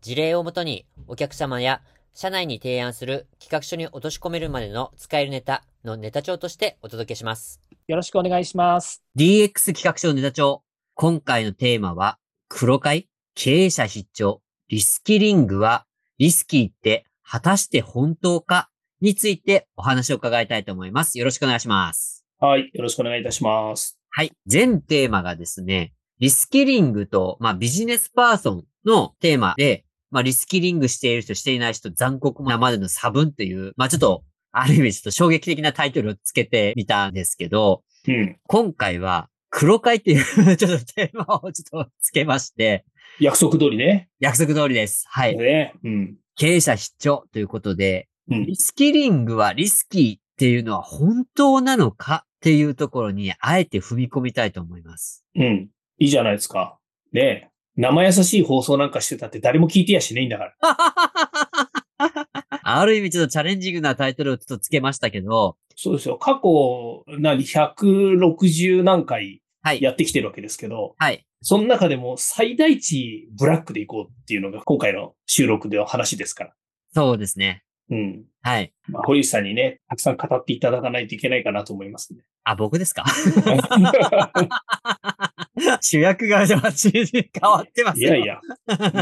事例をもとにお客様や社内に提案する企画書に落とし込めるまでの使えるネタのネタ帳としてお届けします。よろしくお願いします。DX 企画書ネタ帳。今回のテーマは、黒会経営者必聴リスキリングはリスキーって果たして本当かについてお話を伺いたいと思います。よろしくお願いします。はい。よろしくお願いいたします。はい。全テーマがですね、リスキリングと、まあ、ビジネスパーソンのテーマで、まあ、リスキリングしている人、していない人、残酷なまでの差分っていう、まあ、ちょっと、ある意味ちょっと衝撃的なタイトルをつけてみたんですけど、うん、今回は、黒会っていう ちょっとテーマをちょっとつけまして、約束通りね。約束通りです。はい。ね、うん、経営者必聴ということで、うん、リスキリングはリスキーっていうのは本当なのかっていうところに、あえて踏み込みたいと思います。うん。いいじゃないですか。ねえ。生優しい放送なんかしてたって誰も聞いてやしないんだから。ある意味ちょっとチャレンジングなタイトルをちょっとつけましたけど。そうですよ。過去、何、160何回やってきてるわけですけど。はい。その中でも最大値ブラックでいこうっていうのが今回の収録での話ですから。そうですね。うん。はい。まあ、堀内さんにね、たくさん語っていただかないといけないかなと思いますね。あ、僕ですか？主役が変わってますいやいや、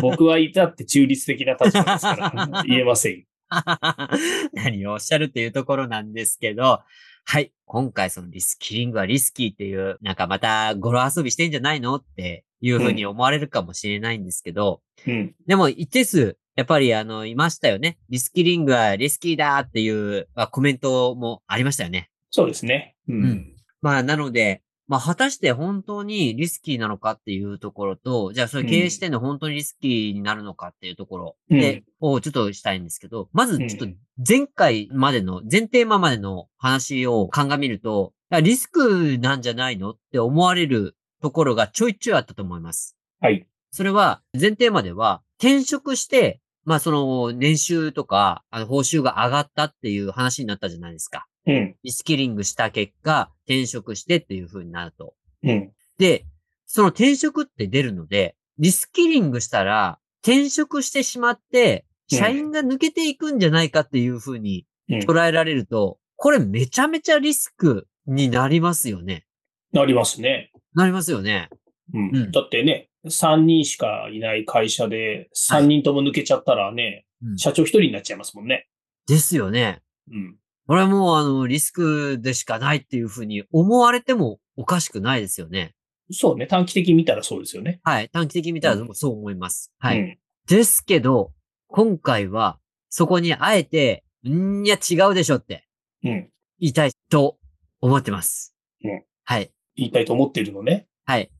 僕はいたって中立的な立場ですから 言えません。何をおっしゃるっていうところなんですけど、はい。今回そのリスキリングはリスキーっていう、なんかまた語呂遊びしてんじゃないのっていうふうに思われるかもしれないんですけど、うん、でも一定数、やっぱりあの、いましたよね。リスキリングはリスキーだっていうコメントもありましたよね。そうですね。うん。うん、まあ、なので、まあ、果たして本当にリスキーなのかっていうところと、じゃあそれ経営してんの本当にリスキーになるのかっていうところで、うん、をちょっとしたいんですけど、まずちょっと前回までの、前テーマまでの話を鑑みると、リスクなんじゃないのって思われるところがちょいちょいあったと思います。はい。それは、前テーマでは、転職して、まあその年収とか、あの報酬が上がったっていう話になったじゃないですか。うん。リスキリングした結果、転職してっていう風になると。うん。で、その転職って出るので、リスキリングしたら、転職してしまって、社員が抜けていくんじゃないかっていう風に捉えられると、これめちゃめちゃリスクになりますよね。なりますね。なりますよね。うん。うん、だってね、3人しかいない会社で、3人とも抜けちゃったらね、はい、社長1人になっちゃいますもんね。ですよね。うん。これはもう、あの、リスクでしかないっていうふうに思われてもおかしくないですよね。そうね。短期的に見たらそうですよね。はい。短期的に見たらそう思います。うん、はい、うん。ですけど、今回は、そこにあえて、んいや、違うでしょって、うん。言いたいと思ってます。うん。はい。言いたいと思っているのね。はい。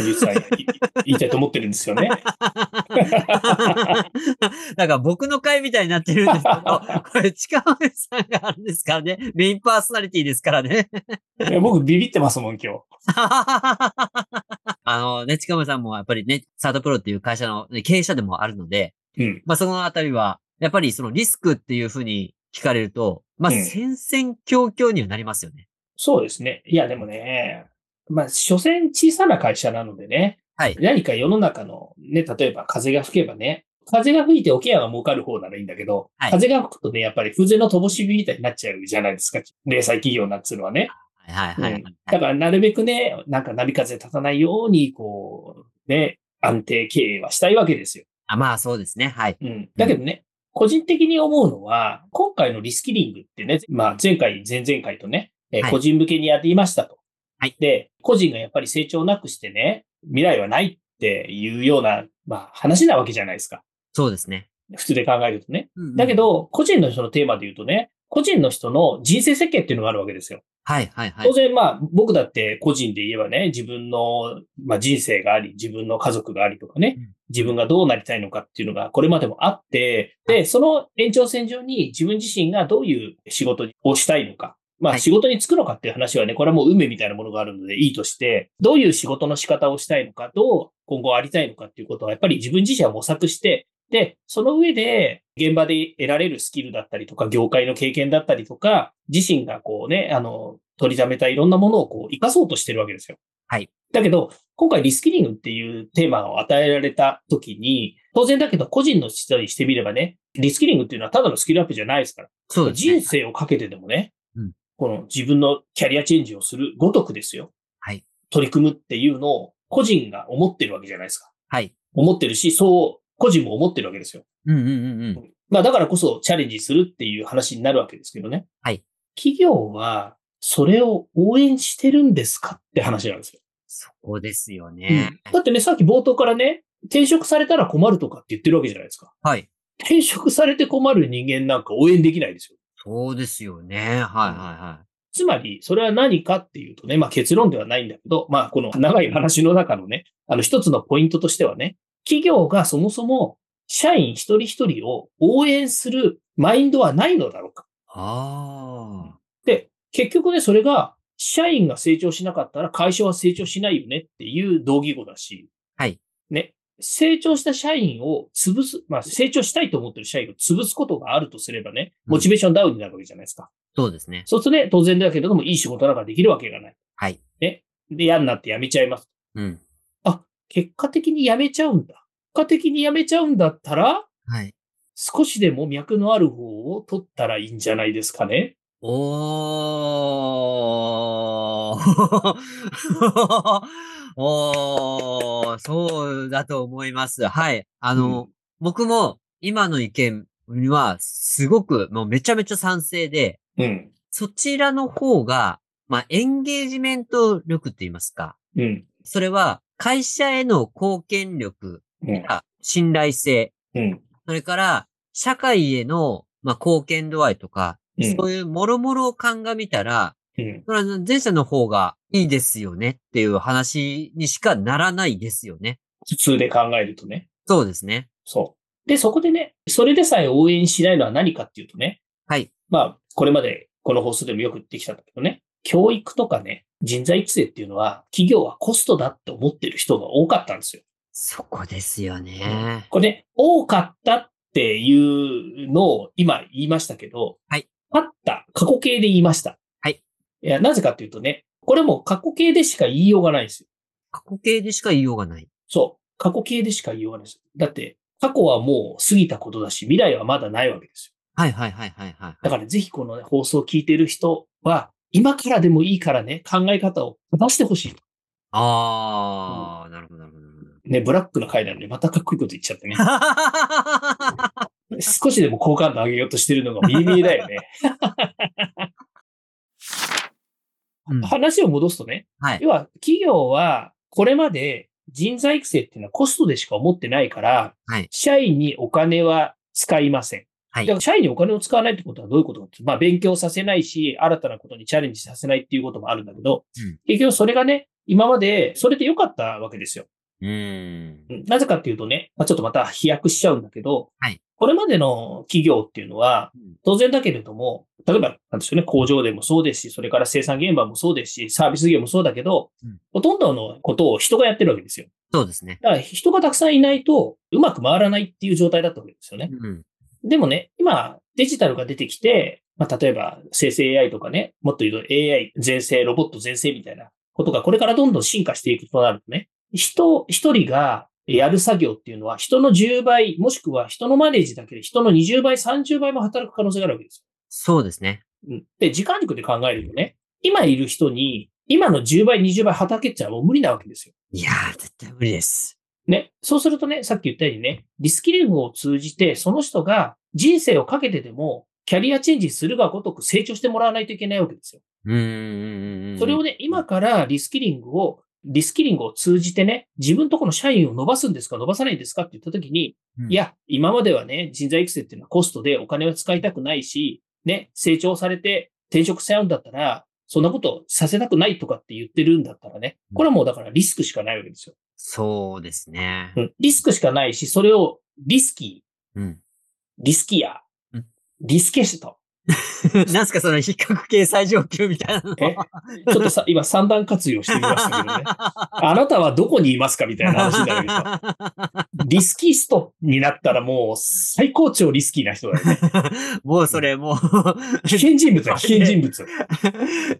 実際言いたいと思ってるんですよね。なんか僕の回みたいになってるんですけど、これ近森さんがあるんですからね。メインパーソナリティですからね。いや僕ビビってますもん、今日。あのね、近森さんもやっぱりね、サードプロっていう会社の、ね、経営者でもあるので、うん、まあそのあたりは、やっぱりそのリスクっていうふうに聞かれると、まあ戦々恐々にはなりますよね。そうですね。いやでもね、まあ、所詮小さな会社なのでね、はい。何か世の中のね、例えば風が吹けばね、風が吹いて桶屋が儲かる方ならいいんだけど、はい、風が吹くとね、やっぱり風情の乏し火みたいになっちゃうじゃないですか。零細企業なんつうのはね。はいはい、はい、うん。だからなるべくね、なんか波風立たないように、こう、ね、安定経営はしたいわけですよ。あまあそうですね。はい。うん。だけどね、個人的に思うのは、今回のリスキリングってね、まあ前回、前々回とね、え個人向けにやっていましたと。はい。で、個人がやっぱり成長なくしてね、未来はないっていうような、まあ話なわけじゃないですか。そうですね。普通で考えるとね。うんうん、だけど、個人のそのテーマで言うとね、個人の人の人生設計っていうのがあるわけですよ。はい、はい、はい。当然、まあ、僕だって個人で言えばね、自分の、まあ、人生があり、自分の家族がありとかね、自分がどうなりたいのかっていうのがこれまでもあって、で、その延長線上に自分自身がどういう仕事をしたいのか、まあ仕事に就くのかっていう話はね、これはもう運命みたいなものがあるのでいいとして、どういう仕事の仕方をしたいのか、どう今後ありたいのかっていうことはやっぱり自分自身は模索して、で、その上で現場で得られるスキルだったりとか、業界の経験だったりとか、自身がこうね、あの、取りためたいろんなものをこう活かそうとしてるわけですよ。はい。だけど、今回リスキリングっていうテーマを与えられた時に、当然だけど個人の人にしてみればね、リスキリングっていうのはただのスキルアップじゃないですから。そう、ね、人生をかけてでもね、うん、この自分のキャリアチェンジをするごとくですよ。はい。取り組むっていうのを個人が思ってるわけじゃないですか。はい。思ってるし、そう、個人も思ってるわけですよ。うんうんうんうん。まあだからこそチャレンジするっていう話になるわけですけどね。はい。企業はそれを応援してるんですかって話なんですよ。そこですよね、うん、だってね、さっき冒頭からね、転職されたら困るとかって言ってるわけじゃないですか。はい。転職されて困る人間なんか応援できないですよ。そうですよね。はいはいはい。つまり、それは何かっていうとね、まあ結論ではないんだけど、まあこの長い話の中のね、あの一つのポイントとしてはね、企業がそもそも社員一人一人を応援するマインドはないのだろうか。ああ。で、結局ね、それが社員が成長しなかったら会社は成長しないよねっていう同義語だし、はい。ね、成長した社員を潰す、まあ成長したいと思ってる社員を潰すことがあるとすればね、モチベーションダウンになるわけじゃないですか。うん、そうですね。そうするとね、当然だけれども、いい仕事なんかできるわけがない。はい。ね。で、嫌になって辞めちゃいます。うん。あ、結果的に辞めちゃうんだ。結果的に辞めちゃうんだったら、はい。少しでも脈のある方を取ったらいいんじゃないですかね。おー。おー、そうだと思います。はい。あの、うん、僕も今の意見にはすごくもうめちゃめちゃ賛成で、うん、そちらの方が、まあ、エンゲージメント力って言いますか。うん、それは会社への貢献力や信頼性、うん、それから社会への、まあ、貢献度合いとか、そういうもろもろを鑑みたら、うん、それは前者の方がいいですよねっていう話にしかならないですよね。普通で考えるとね。そうですね。そう。で、そこでね、それでさえ応援しないのは何かっていうとね。はい。まあ、これまでこの放送でもよく言ってきたんだけどね。教育とかね、人材育成っていうのは、企業はコストだって思ってる人が多かったんですよ。そこですよね。これね、多かったっていうのを今言いましたけど、はい。あった、過去形で言いました。はい。いや、なぜかっていうとね、これも過去形でしか言いようがないんですよ。過去形でしか言いようがない。そう。過去形でしか言いようがないです。だって、過去はもう過ぎたことだし、未来はまだないわけですよ。はいはいはいはいはい。だからぜひこの、ね、放送を聞いている人は、今からでもいいからね、考え方を正してほしい。ああ、うん、なるほどなるほど。ね、ブラックの回なのにまたかっこいいこと言っちゃってね。少しでも好感度上げようとしてるのが見え見えだよね。話を戻すとね、はい、要は企業はこれまで人材育成っていうのはコストでしか思ってないから、はい、社員にお金は使いません。はい、だから社員にお金を使わないってことはどういうことかってまあ勉強させないし、新たなことにチャレンジさせないっていうこともあるんだけど、うん、結局それがね、今までそれで良かったわけですよ。うん。なぜかっていうとね、まあ、ちょっとまた飛躍しちゃうんだけど、はい。これまでの企業っていうのは、当然だけれども、例えば、なんですよね、工場でもそうですし、それから生産現場もそうですし、サービス業もそうだけど、うん、ほとんどのことを人がやってるわけですよ。そうですね。だから人がたくさんいないと、うまく回らないっていう状態だったわけですよね。うん、でもね、今、デジタルが出てきて、まあ、例えば生成 AI とかね、もっと言うと AI 全盛、ロボット全盛みたいなことがこれからどんどん進化していくとなるとね、人一人がやる作業っていうのは人の10倍、もしくは人のマネージだけで人の20倍、30倍も働く可能性があるわけですそうですね。うん。で、時間軸で考えるとね、今いる人に、今の10倍、20倍働けちゃもう無理なわけですよ。いやー、絶対無理です。ね。そうするとね、さっき言ったようにね、リスキリングを通じて、その人が人生をかけてでも、キャリアチェンジするがごとく成長してもらわないといけないわけですよ。うん。それをね、今からリスキリングをリスキリングを通じてね、自分とこの社員を伸ばすんですか伸ばさないんですかって言ったときに、うん、いや、今まではね、人材育成っていうのはコストでお金を使いたくないし、ね、成長されて転職しちゃうんだったら、そんなことさせたくないとかって言ってるんだったらね、これはもうだからリスクしかないわけですよ。そうですね。うん。リスクしかないし、それをリスキー、うん、リスキア、うん、リスケシト、なんすかその比較系最上級みたいなえ？ちょっとさ、今三段活用してみましたけどね。あなたはどこにいますかみたいな話になるけど。リスキーストになったらもう最高潮リスキーな人だよね。もうそれもう危険人物だ、危険人物。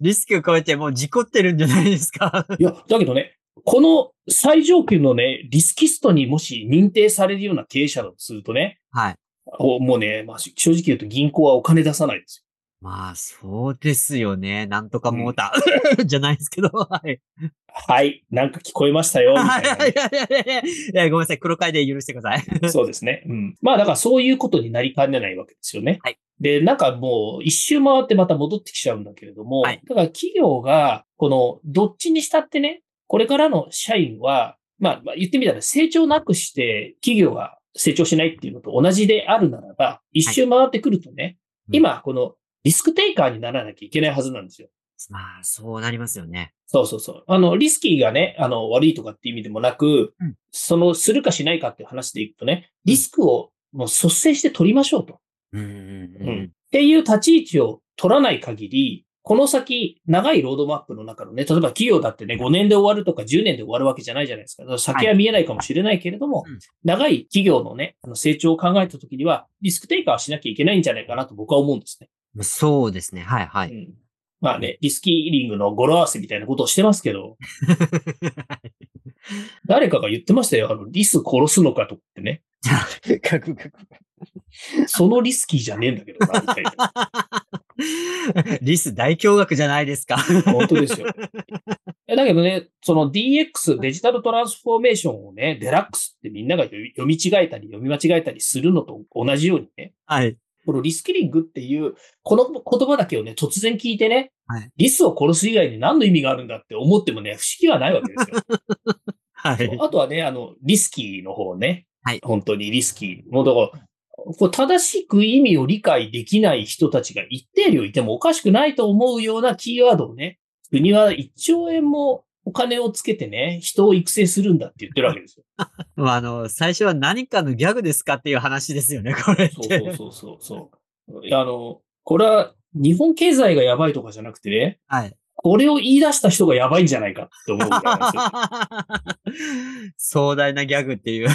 リスクを超えてもう事故ってるんじゃないですか。いや、だけどね、この最上級のね、リスキストにもし認定されるような経営者だとするとね、はい。もうね、まあ、正直言うと銀行はお金出さないですよ。まあ、そうですよね。なんとかモーター、うん、じゃないですけど、はい。はい。なんか聞こえましたよ、みたいな、ね。いやいやいやいや、ごめんなさい。黒会で許してください。そうですね。うん。まあ、だからそういうことになりかねないわけですよね。はい。で、なんかもう一周回ってまた戻ってきちゃうんだけれども、はい、だから企業が、この、どっちにしたってね、これからの社員は、まあ、言ってみたら成長なくして企業が成長しないっていうのと同じであるならば、一周回ってくるとね、はい今、このリスクテイカーにならなきゃいけないはずなんですよ。まあ、そうなりますよね。そうそうそう。あの、リスキーがね、あの、悪いとかっていう意味でもなく、うん、その、するかしないかっていう話でいくとね、リスクをもう率先して取りましょうと。うん、うん、っていう立ち位置を取らない限り、この先、長いロードマップの中のね、例えば企業だってね、5年で終わるとか10年で終わるわけじゃないじゃないですか。先は見えないかもしれないけれども、はい長い企業のね、あの成長を考えたときには、リスクテイカーはしなきゃいけないんじゃないかなと僕は思うんですね。そうですね。はいはい。うん、まあね、リスキーリングの語呂合わせみたいなことをしてますけど、誰かが言ってましたよ。あの、リス殺すのかとってね。そのリスキーじゃねえんだけどな、みたいな。リス大驚愕じゃないですか。本当ですよ。だけどね、その DX、デジタルトランスフォーメーションをね、デラックスってみんなが読み違えたり、読み間違えたりするのと同じようにね。はい。このリスキリングっていう、この言葉だけをね、突然聞いてね、はい、リスを殺す以外に何の意味があるんだって思ってもね、不思議はないわけですよ。はい。あとはね、あの、リスキーの方ね。はい。本当にリスキー。もうだから、こう正しく意味を理解できない人たちが一定量いてもおかしくないと思うようなキーワードをね、国は1兆円もお金をつけてね、人を育成するんだって言ってるわけですよ。まあ、あの、最初は何かのギャグですかっていう話ですよね、これそうそうそうそうあの、これは日本経済がやばいとかじゃなくてね、はい。これを言い出した人がやばいんじゃないかって思うみたいな 壮大なギャグっていう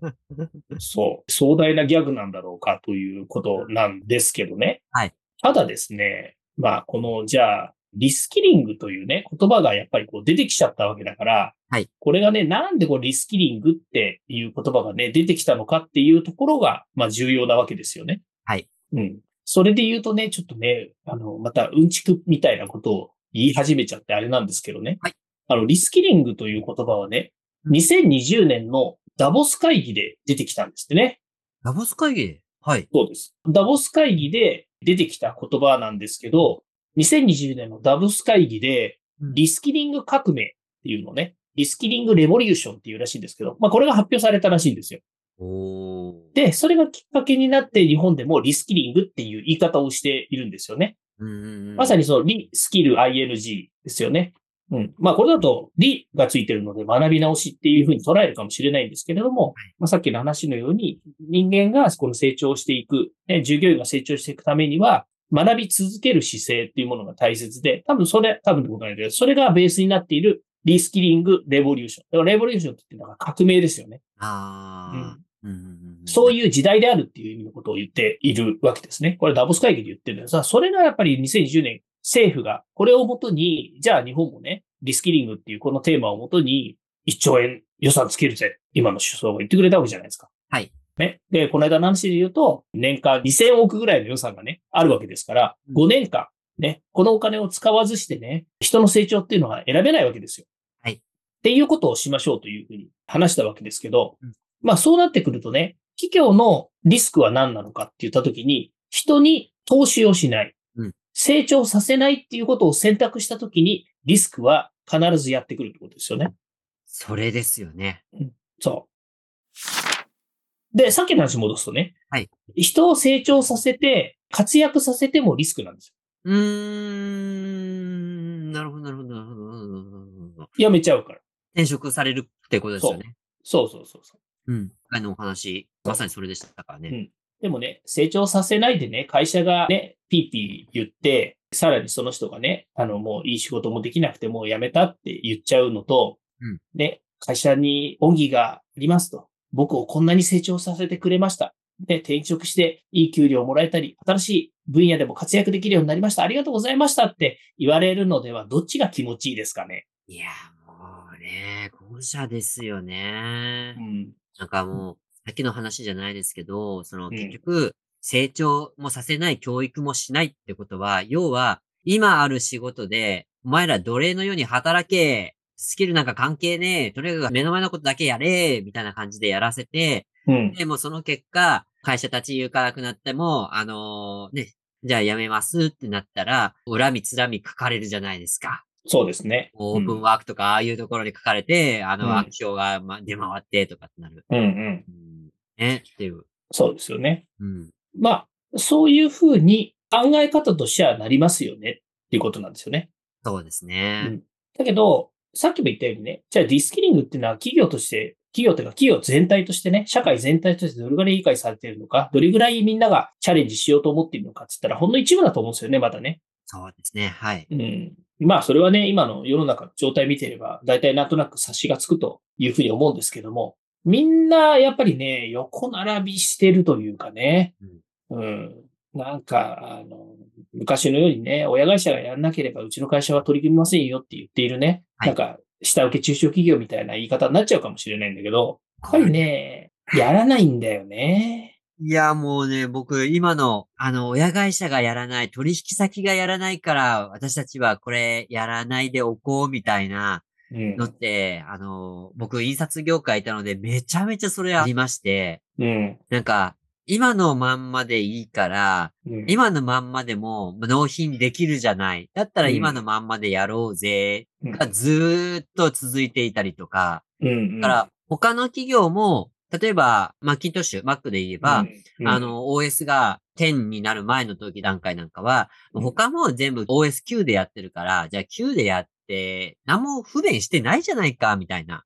そう。壮大なギャグなんだろうかということなんですけどね。はい。ただですね、まあ、この、じゃあ、リスキリングというね、言葉がやっぱりこう出てきちゃったわけだから、はい。これがね、なんでこうリスキリングっていう言葉がね、出てきたのかっていうところが、まあ重要なわけですよね。はい。うん。それで言うとね、ちょっとね、あの、またうんちくみたいなことを言い始めちゃってあれなんですけどね。はい。あの、リスキリングという言葉はね、2020年のダボス会議で出てきたんですってね。ダボス会議？はい。そうです。ダボス会議で出てきた言葉なんですけど、2020年のダボス会議で、リスキリング革命っていうのね、リスキリングレボリューションっていうらしいんですけど、まあこれが発表されたらしいんですよ。で、それがきっかけになって日本でもリスキリングっていう言い方をしているんですよね。まさにそのリスキル ING ですよね。うん。まあこれだとリがついてるので学び直しっていうふうに捉えるかもしれないんですけれども、まあさっきの話のように人間がこの成長していく、ね、従業員が成長していくためには学び続ける姿勢っていうものが大切で、多分それ、多分でことないけど、それがベースになっているリスキリング、レボリューション。レボリューションって言ってのは革命ですよね。ああ、うん、そういう時代であるっていう意味のことを言っているわけですね。これダボス会議で言ってるんですが、それがやっぱり2020年政府がこれをもとに、じゃあ日本もね、リスキリングっていうこのテーマをもとに1兆円予算つけるぜ。今の首相が言ってくれたわけじゃないですか。はい。ね。で、この間の話で言うと、年間2000億ぐらいの予算がね、あるわけですから、5年間、ね、このお金を使わずしてね、人の成長っていうのは選べないわけですよ。はい。っていうことをしましょうというふうに話したわけですけど、うん、まあそうなってくるとね、企業のリスクは何なのかって言ったときに、人に投資をしない、うん、成長させないっていうことを選択したときに、リスクは必ずやってくるってことですよね。それですよね。うん、そう。で、さっきの話戻すとね、はい。人を成長させて、活躍させてもリスクなんですよ。うーん、なるほど、なるほど、なるほど。辞めちゃうから。転職されるってことですよね。そうそうそうそう。うん。あのお話、まさにそれでしたからね。うん。でもね、成長させないでね、会社がね、ピーピー言って、さらにその人がね、あの、もういい仕事もできなくてもう辞めたって言っちゃうのと、うん、で、会社に恩義がありますと。僕をこんなに成長させてくれました。で、転職していい給料をもらえたり、新しい分野でも活躍できるようになりました。ありがとうございましたって言われるのでは、どっちが気持ちいいですかね。いや、もうね、後者ですよね。うん。なんかもう、さっきの話じゃないですけど、その結局、成長もさせない、教育もしないってことは、要は、今ある仕事で、お前ら奴隷のように働け、スキルなんか関係ねえ、とにかく目の前のことだけやれ、みたいな感じでやらせて、うん、でもその結果、会社立ち行かなくなっても、あのー、ね、じゃあ辞めますってなったら、恨みつらみ書かれるじゃないですか。そうですね。オープンワークとか、ああいうところに書かれて、うん、あの、悪評が出回ってとかってなる。うんうん。うん、ね、っていう。そうですよね。うん。まあ、そういうふうに考え方としてはなりますよねっていうことなんですよね。そうですね。うん、だけど、さっきも言ったようにね、じゃあリスキリングっていうのは企業として、企業というか企業全体としてね、社会全体としてどれぐらい理解されているのか、どれぐらいみんながチャレンジしようと思っているのかって言ったら、ほんの一部だと思うんですよね、まだね。そうですね。はい。うん。まあ、それはね、今の世の中の状態見てれば、大体なんとなく察しがつくというふうに思うんですけども、みんなやっぱりね、横並びしてるというかね、うん、うん。なんか、あの、昔のようにね、親会社がやんなければうちの会社は取り組みませんよって言っているね、はい、なんか、下請け中小企業みたいな言い方になっちゃうかもしれないんだけど、やっぱりね、やらないんだよね。いや、もうね、僕、今の、あの、親会社がやらない、取引先がやらないから、私たちはこれやらないでおこうみたいなのって、うん、あの、僕、印刷業界いたので、めちゃめちゃそれありまして、うん、なんか、今のまんまでいいから、うん、今のまんまでも納品できるじゃない。だったら今のまんまでやろうぜ、がずーっと続いていたりとか、うんうん、だから他の企業も、例えば、マッキントッシュ、Mac で言えば、うんうん、あの、OS が10になる前の時段階なんかは、他も全部 OS9 でやってるから、じゃあ9でやって、何も不便してないじゃないか、みたいな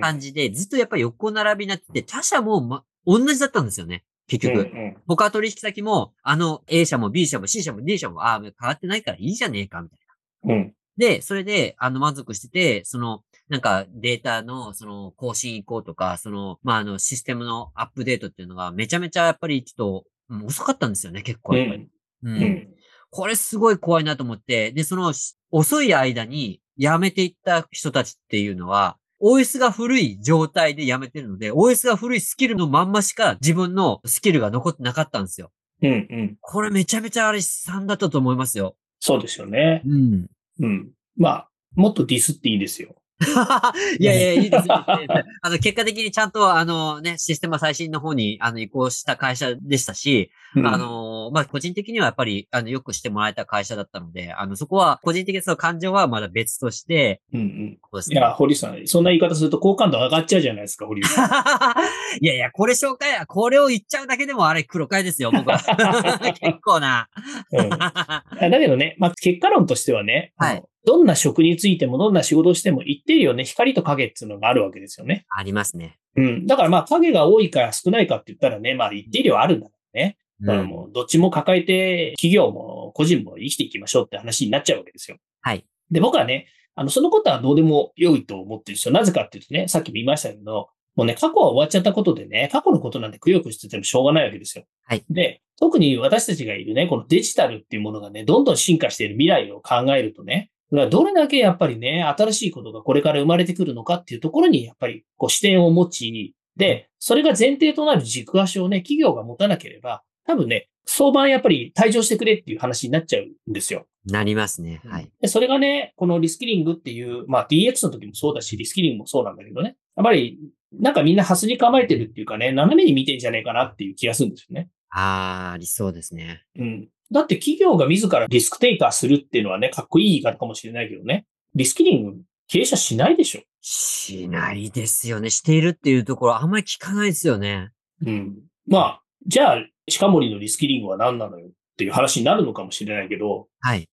感じで、ずっとやっぱり横並びになってて、他社も、ま、同じだったんですよね。結局。うんうん、他取引先も、あの A 社も B 社も C 社も D 社も、ああ、変わってないからいいじゃねえか、みたいな。うん。で、それで、あの、満足してて、その、なんかデータの、その、更新移行とか、その、まあ、あの、システムのアップデートっていうのが、めちゃめちゃやっぱりちょっと、うん、遅かったんですよね、結構やっぱり。うん。うん、これすごい怖いなと思って、で、その、遅い間に辞めていった人たちっていうのは、OS が古い状態でやめてるので、OS が古いスキルのまんましか自分のスキルが残ってなかったんですよ。うんうん。これめちゃめちゃあれ悲惨だったと思いますよ。そうですよね。うん。うん。まあ、もっとディスっていいですよ。いやいや、いいです、あの、結果的にちゃんと、あのね、システム最新の方に、あの、移行した会社でしたし、うん、あの、まあ、個人的にはやっぱり、あの、よくしてもらえた会社だったので、あの、そこは、個人的にその感情はまだ別として、うんうん。ね、いや、堀さん、そんな言い方すると好感度上がっちゃうじゃないですか、堀さん。いやいや、これ紹介、これを言っちゃうだけでもあれ黒会ですよ、僕は。結構な。うん。だけどね、まあ、結果論としてはね、はい。どんな職についても、どんな仕事をしても一定量ね、光と影っていうのがあるわけですよね。ありますね。うん。だからまあ影が多いか少ないかって言ったらね、まあ一定量あるんだね。だからもうどっちも抱えて企業も個人も生きていきましょうって話になっちゃうわけですよ。はい。で、僕はね、あの、そのことはどうでも良いと思ってるんですよ。なぜかっていうとね、さっきも言いましたけど、もうね、過去は終わっちゃったことでね、過去のことなんてくよくしててもしょうがないわけですよ。はい。で、特に私たちがいるね、このデジタルっていうものがね、どんどん進化している未来を考えるとね、どれだけやっぱりね、新しいことがこれから生まれてくるのかっていうところに、やっぱりこう視点を持ち、で、それが前提となる軸足をね、企業が持たなければ、多分ね、相場やっぱり退場してくれっていう話になっちゃうんですよ。なりますね。はい。で、それがね、このリスキリングっていう、まあ DX の時もそうだし、リスキリングもそうなんだけどね。やっぱり、なんかみんなハスに構えてるっていうかね、斜めに見てんじゃねえかなっていう気がするんですよね。ああ、ありそうですね。うん。だって企業が自らリスクテイカーするっていうのはね、かっこいい言い方かもしれないけどね。リスキリング、経営者しないでしょしないですよね。しているっていうところ、あんまり聞かないですよね。うん。まあ、じゃあ、近森のリスキリングは何なのよっっていう話になるのかもしれないけど。はい。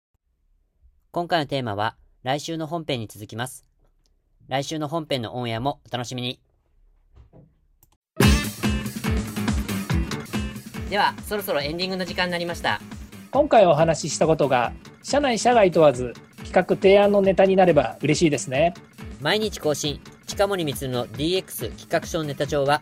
今回のテーマは来週の本編に続きます。来週の本編のオンエアもお楽しみに。では、そろそろエンディングの時間になりました。今回お話ししたことが、社内社外問わず企画提案のネタになれば嬉しいですね。毎日更新、近森光の DX 企画書ネタ帳は、